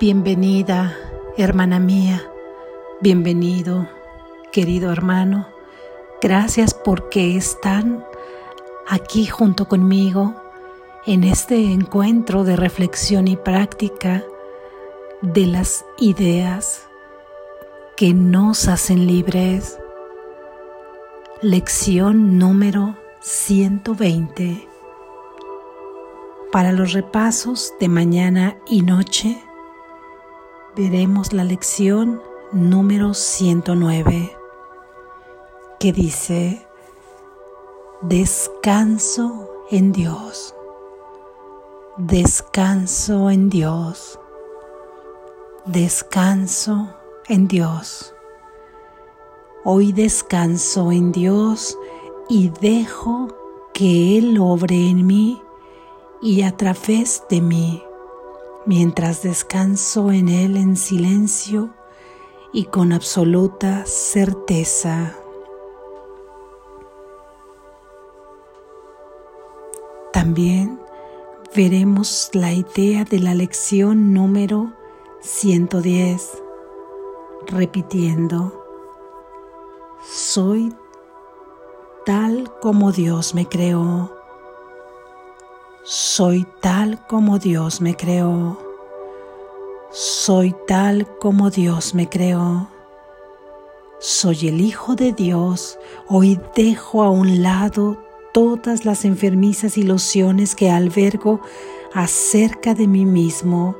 Bienvenida, hermana mía, bienvenido, querido hermano. Gracias porque están aquí junto conmigo en este encuentro de reflexión y práctica de las ideas que nos hacen libres. Lección número 120. Para los repasos de mañana y noche, veremos la lección número 109 que dice, descanso en Dios, descanso en Dios, descanso en Dios. Hoy descanso en Dios y dejo que Él obre en mí y a través de mí mientras descanso en Él en silencio y con absoluta certeza. También veremos la idea de la lección número 110, repitiendo, soy tal como Dios me creó soy tal como Dios me creó. Soy tal como Dios me creó. Soy el Hijo de Dios. Hoy dejo a un lado todas las enfermizas ilusiones que albergo acerca de mí mismo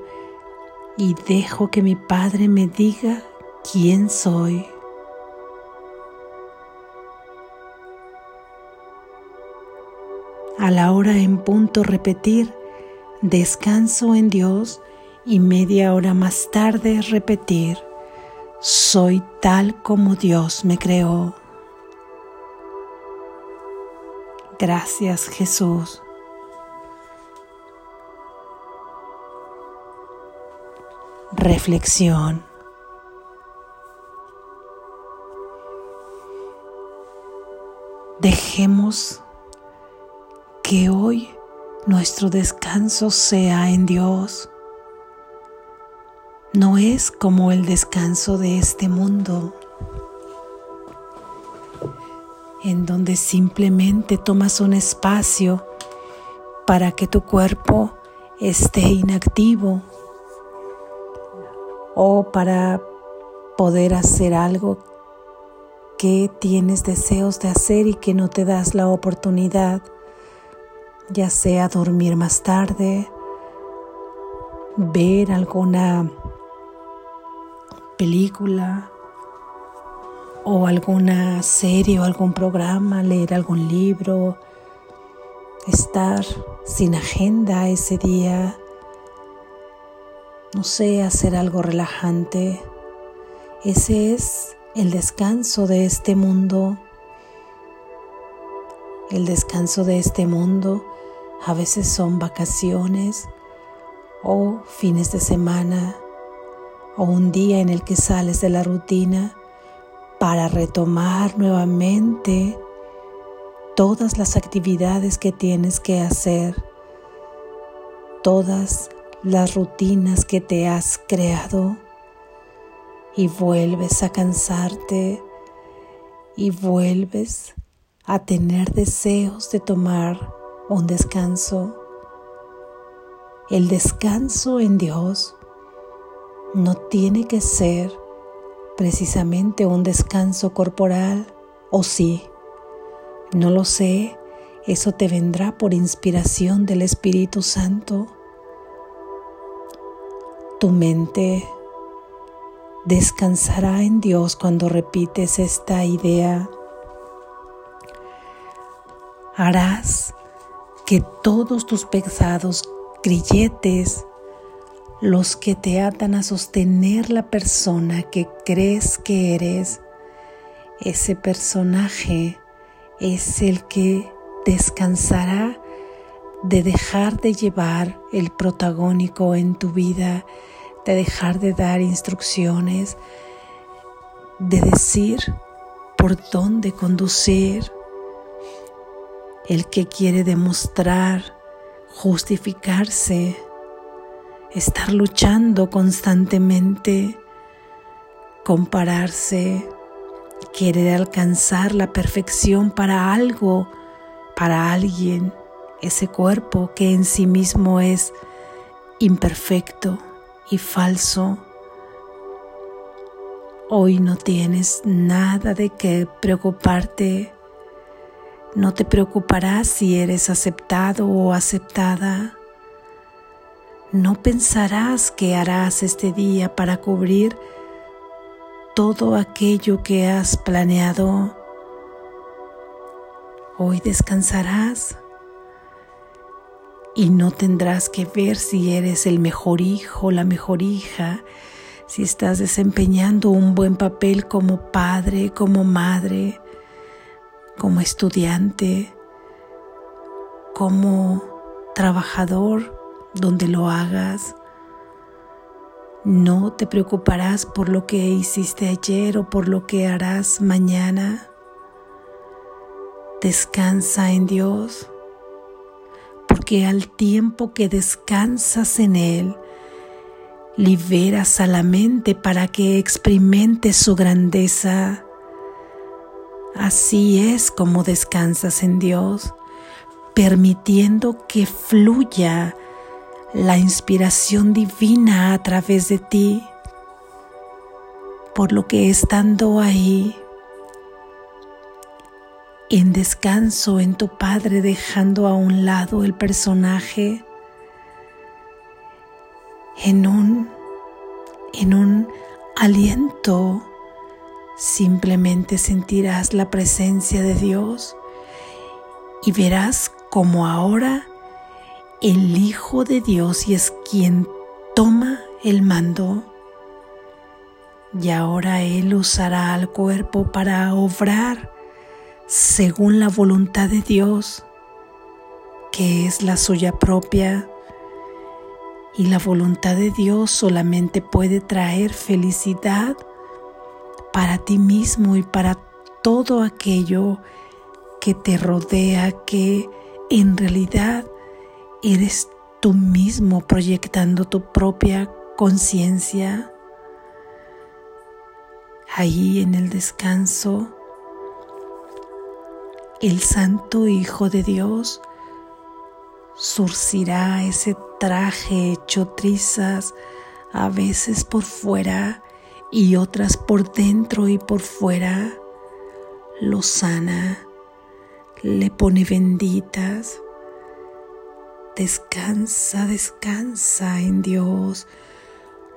y dejo que mi Padre me diga quién soy. a la hora en punto repetir, descanso en Dios y media hora más tarde repetir, soy tal como Dios me creó. Gracias Jesús. Reflexión. Dejemos que hoy nuestro descanso sea en Dios. No es como el descanso de este mundo, en donde simplemente tomas un espacio para que tu cuerpo esté inactivo o para poder hacer algo que tienes deseos de hacer y que no te das la oportunidad ya sea dormir más tarde, ver alguna película o alguna serie o algún programa, leer algún libro, estar sin agenda ese día, no sé, hacer algo relajante. Ese es el descanso de este mundo. El descanso de este mundo a veces son vacaciones o fines de semana o un día en el que sales de la rutina para retomar nuevamente todas las actividades que tienes que hacer, todas las rutinas que te has creado y vuelves a cansarte y vuelves a tener deseos de tomar un descanso. El descanso en Dios no tiene que ser precisamente un descanso corporal, o sí, no lo sé, eso te vendrá por inspiración del Espíritu Santo. Tu mente descansará en Dios cuando repites esta idea. Harás que todos tus pesados grilletes, los que te atan a sostener la persona que crees que eres, ese personaje es el que descansará de dejar de llevar el protagónico en tu vida, de dejar de dar instrucciones, de decir por dónde conducir, el que quiere demostrar, justificarse, estar luchando constantemente, compararse, querer alcanzar la perfección para algo, para alguien, ese cuerpo que en sí mismo es imperfecto y falso. Hoy no tienes nada de qué preocuparte. No te preocuparás si eres aceptado o aceptada. No pensarás qué harás este día para cubrir todo aquello que has planeado. Hoy descansarás y no tendrás que ver si eres el mejor hijo, la mejor hija, si estás desempeñando un buen papel como padre, como madre, como estudiante, como trabajador, donde lo hagas. No te preocuparás por lo que hiciste ayer o por lo que harás mañana. Descansa en Dios, porque al tiempo que descansas en Él, liberas a la mente para que experimente su grandeza. Así es como descansas en Dios, permitiendo que fluya la inspiración divina a través de ti, por lo que estando ahí, en descanso en tu Padre, dejando a un lado el personaje, en un, en un aliento, simplemente sentirás la presencia de Dios y verás como ahora el Hijo de Dios y es quien toma el mando. Y ahora Él usará al cuerpo para obrar según la voluntad de Dios, que es la suya propia. Y la voluntad de Dios solamente puede traer felicidad para ti mismo y para todo aquello que te rodea, que en realidad eres tú mismo proyectando tu propia conciencia. Ahí en el descanso, el Santo Hijo de Dios surcirá ese traje hecho trizas, a veces por fuera y otras por dentro y por fuera. Lo sana, le pone benditas, Descansa, descansa en Dios.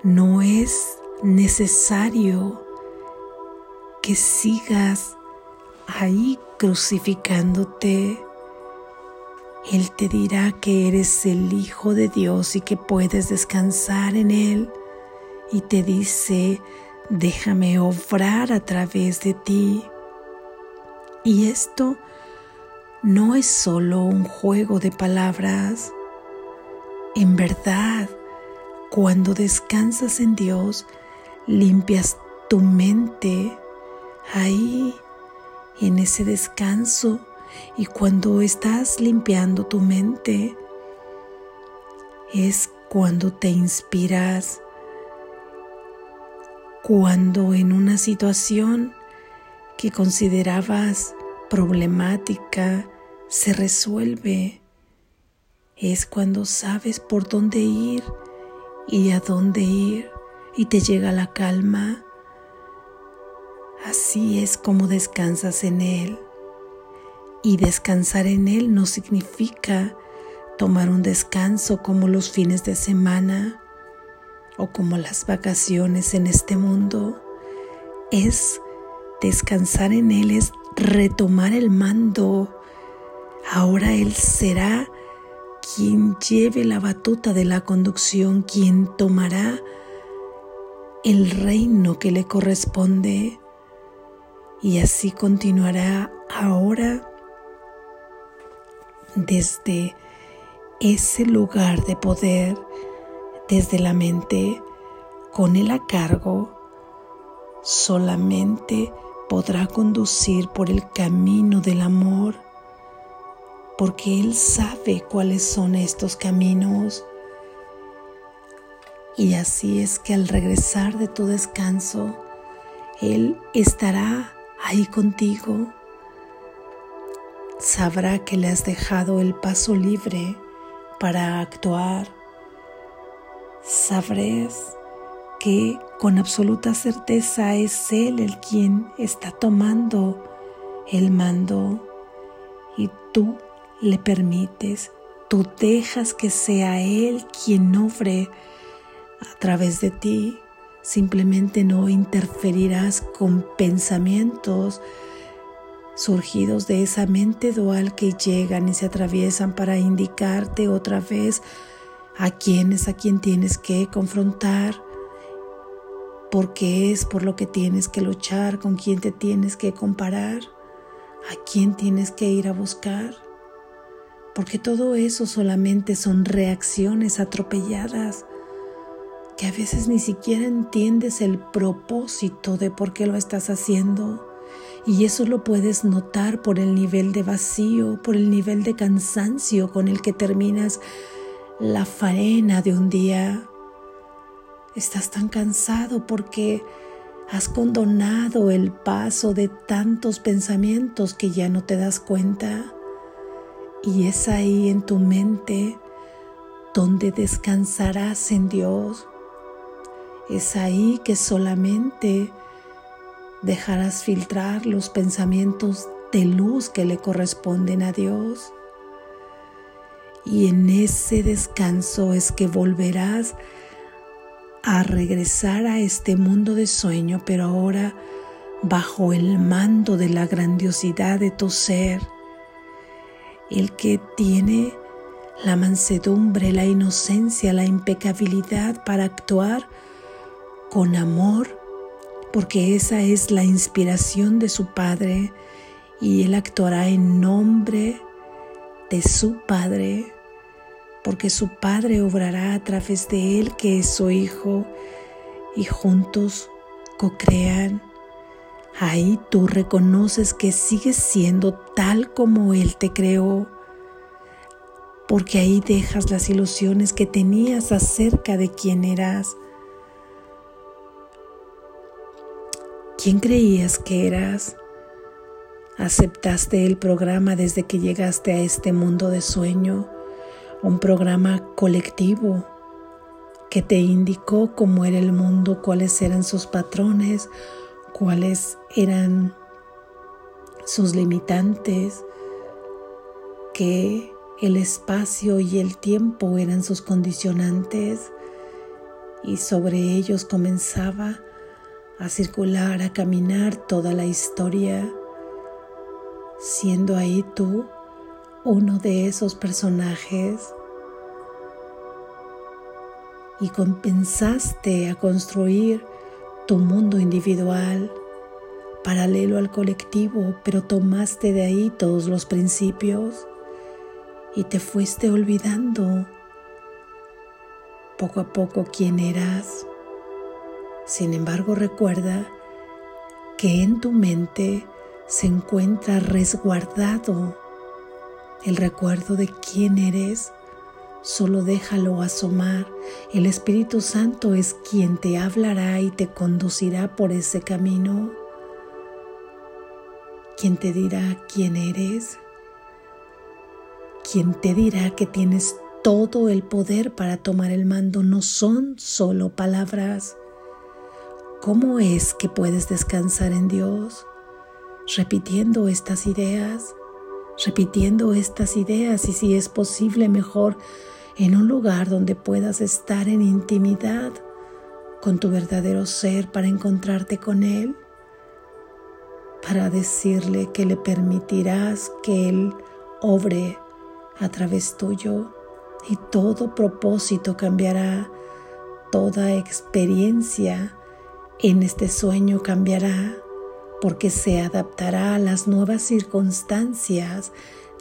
No es necesario que sigas ahí crucificándote. Él te dirá que eres el Hijo de Dios y que puedes descansar en Él. Y te dice, déjame obrar a través de ti. Y esto no es solo un juego de palabras. En verdad, cuando descansas en Dios, limpias tu mente ahí, en ese descanso. Y cuando estás limpiando tu mente, es cuando te inspiras, cuando en una situación que considerabas problemática se resuelve. Es cuando sabes por dónde ir y a dónde ir y te llega la calma. Así es como descansas en Él. Y descansar en Él no significa tomar un descanso como los fines de semana o como las vacaciones en este mundo. Es descansar en Él, es retomar el mando. Ahora Él será quien lleve la batuta de la conducción, quien tomará el reino que le corresponde. Y así continuará ahora desde ese lugar de poder, desde la mente, con él a cargo, solamente podrá conducir por el camino del amor, porque Él sabe cuáles son estos caminos. Y así es que al regresar de tu descanso, Él estará ahí contigo. Sabrá que le has dejado el paso libre para actuar. Sabrás que con absoluta certeza es Él el quien está tomando el mando y tú le permites, tú dejas que sea Él quien obre a través de ti. Simplemente no interferirás con pensamientos surgidos de esa mente dual que llegan y se atraviesan para indicarte otra vez a quién es a quien tienes que confrontar, porque es por lo que tienes que luchar, con quién te tienes que comparar, a quién tienes que ir a buscar, porque todo eso solamente son reacciones atropelladas que a veces ni siquiera entiendes el propósito de por qué lo estás haciendo. Y eso lo puedes notar por el nivel de vacío, por el nivel de cansancio con el que terminas la faena de un día. Estás tan cansado porque has condonado el paso de tantos pensamientos que ya no te das cuenta. Y es ahí en tu mente donde descansarás en Dios es ahí que solamente dejarás filtrar los pensamientos de luz que le corresponden a Dios. Y en ese descanso es que volverás a regresar a este mundo de sueño, pero ahora bajo el mando de la grandiosidad de tu ser, el que tiene la mansedumbre, la inocencia, la impecabilidad para actuar con amor, porque esa es la inspiración de su Padre y Él actuará en nombre de su Padre, porque su Padre obrará a través de Él que es su Hijo y juntos co-crean. Ahí tú reconoces que sigues siendo tal como Él te creó, porque ahí dejas las ilusiones que tenías acerca de quién eras ¿Quién creías que eras? ¿Aceptaste el programa desde que llegaste a este mundo de sueño? Un programa colectivo que te indicó cómo era el mundo, cuáles eran sus patrones, cuáles eran sus limitantes, que el espacio y el tiempo eran sus condicionantes y sobre ellos comenzaba a circular, a caminar toda la historia, siendo ahí tú uno de esos personajes y compensaste a construir tu mundo individual paralelo al colectivo, pero tomaste de ahí todos los principios y te fuiste olvidando poco a poco quién eras. Sin embargo, recuerda que en tu mente se encuentra resguardado el recuerdo de quién eres. Solo déjalo asomar. El Espíritu Santo es quien te hablará y te conducirá por ese camino. Quien te dirá quién eres. Quien te dirá que tienes todo el poder para tomar el mando. No son solo palabras ¿Cómo es que puedes descansar en Dios? Repitiendo estas ideas, repitiendo estas ideas y si es posible mejor en un lugar donde puedas estar en intimidad con tu verdadero ser para encontrarte con Él, para decirle que le permitirás que Él obre a través tuyo y todo propósito cambiará, toda experiencia en este sueño cambiará porque se adaptará a las nuevas circunstancias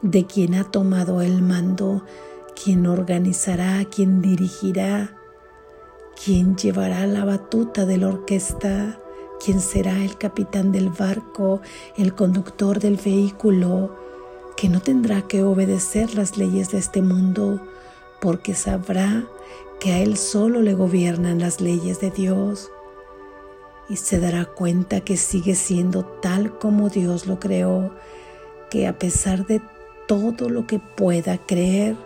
de quien ha tomado el mando, quien organizará, quien dirigirá, quien llevará la batuta de la orquesta, quien será el capitán del barco, el conductor del vehículo, que no tendrá que obedecer las leyes de este mundo, porque sabrá que a él solo le gobiernan las leyes de Dios y se dará cuenta que sigue siendo tal como Dios lo creó, que a pesar de todo lo que pueda creer,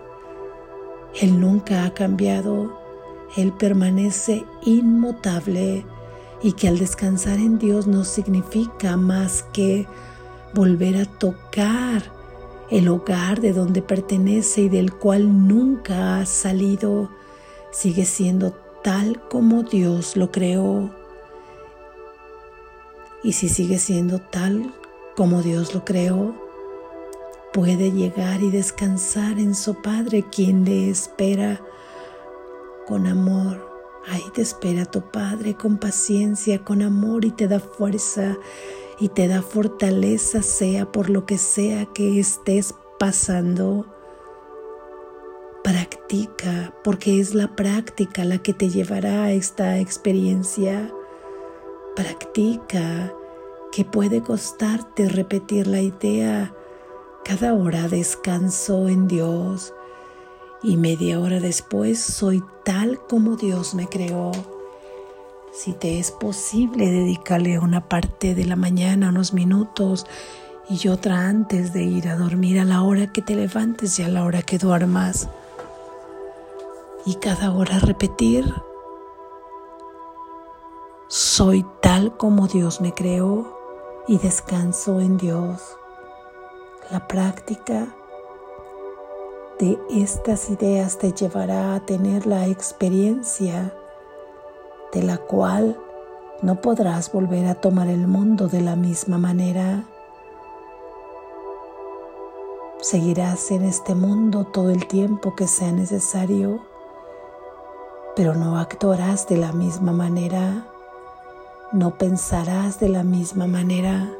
Él nunca ha cambiado, Él permanece inmutable y que al descansar en Dios no significa más que volver a tocar el hogar de donde pertenece y del cual nunca ha salido, sigue siendo tal como Dios lo creó. Y si sigue siendo tal como Dios lo creó, puede llegar y descansar en su Padre, quien le espera con amor. Ahí te espera tu Padre con paciencia, con amor y te da fuerza y te da fortaleza, sea por lo que sea que estés pasando. Practica, porque es la práctica la que te llevará a esta experiencia. Practica, que puede costarte repetir la idea cada hora descanso en Dios y media hora después soy tal como Dios me creó. Si te es posible dedicarle una parte de la mañana, unos minutos, y otra antes de ir a dormir a la hora que te levantes y a la hora que duermas. Y cada hora repetir, soy tal como Dios me creó y descanso en Dios. La práctica de estas ideas te llevará a tener la experiencia de la cual no podrás volver a tomar el mundo de la misma manera. Seguirás en este mundo todo el tiempo que sea necesario, pero no actuarás de la misma manera, no pensarás de la misma manera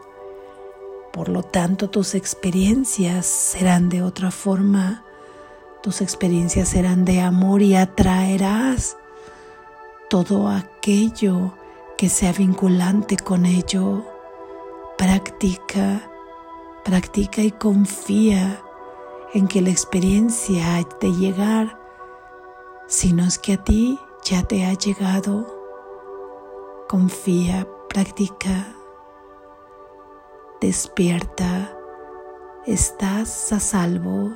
por lo tanto, tus experiencias serán de otra forma. Tus experiencias serán de amor y atraerás todo aquello que sea vinculante con ello. Practica, practica y confía en que la experiencia ha de llegar, si no es que a ti ya te ha llegado. Confía, practica despierta, estás a salvo.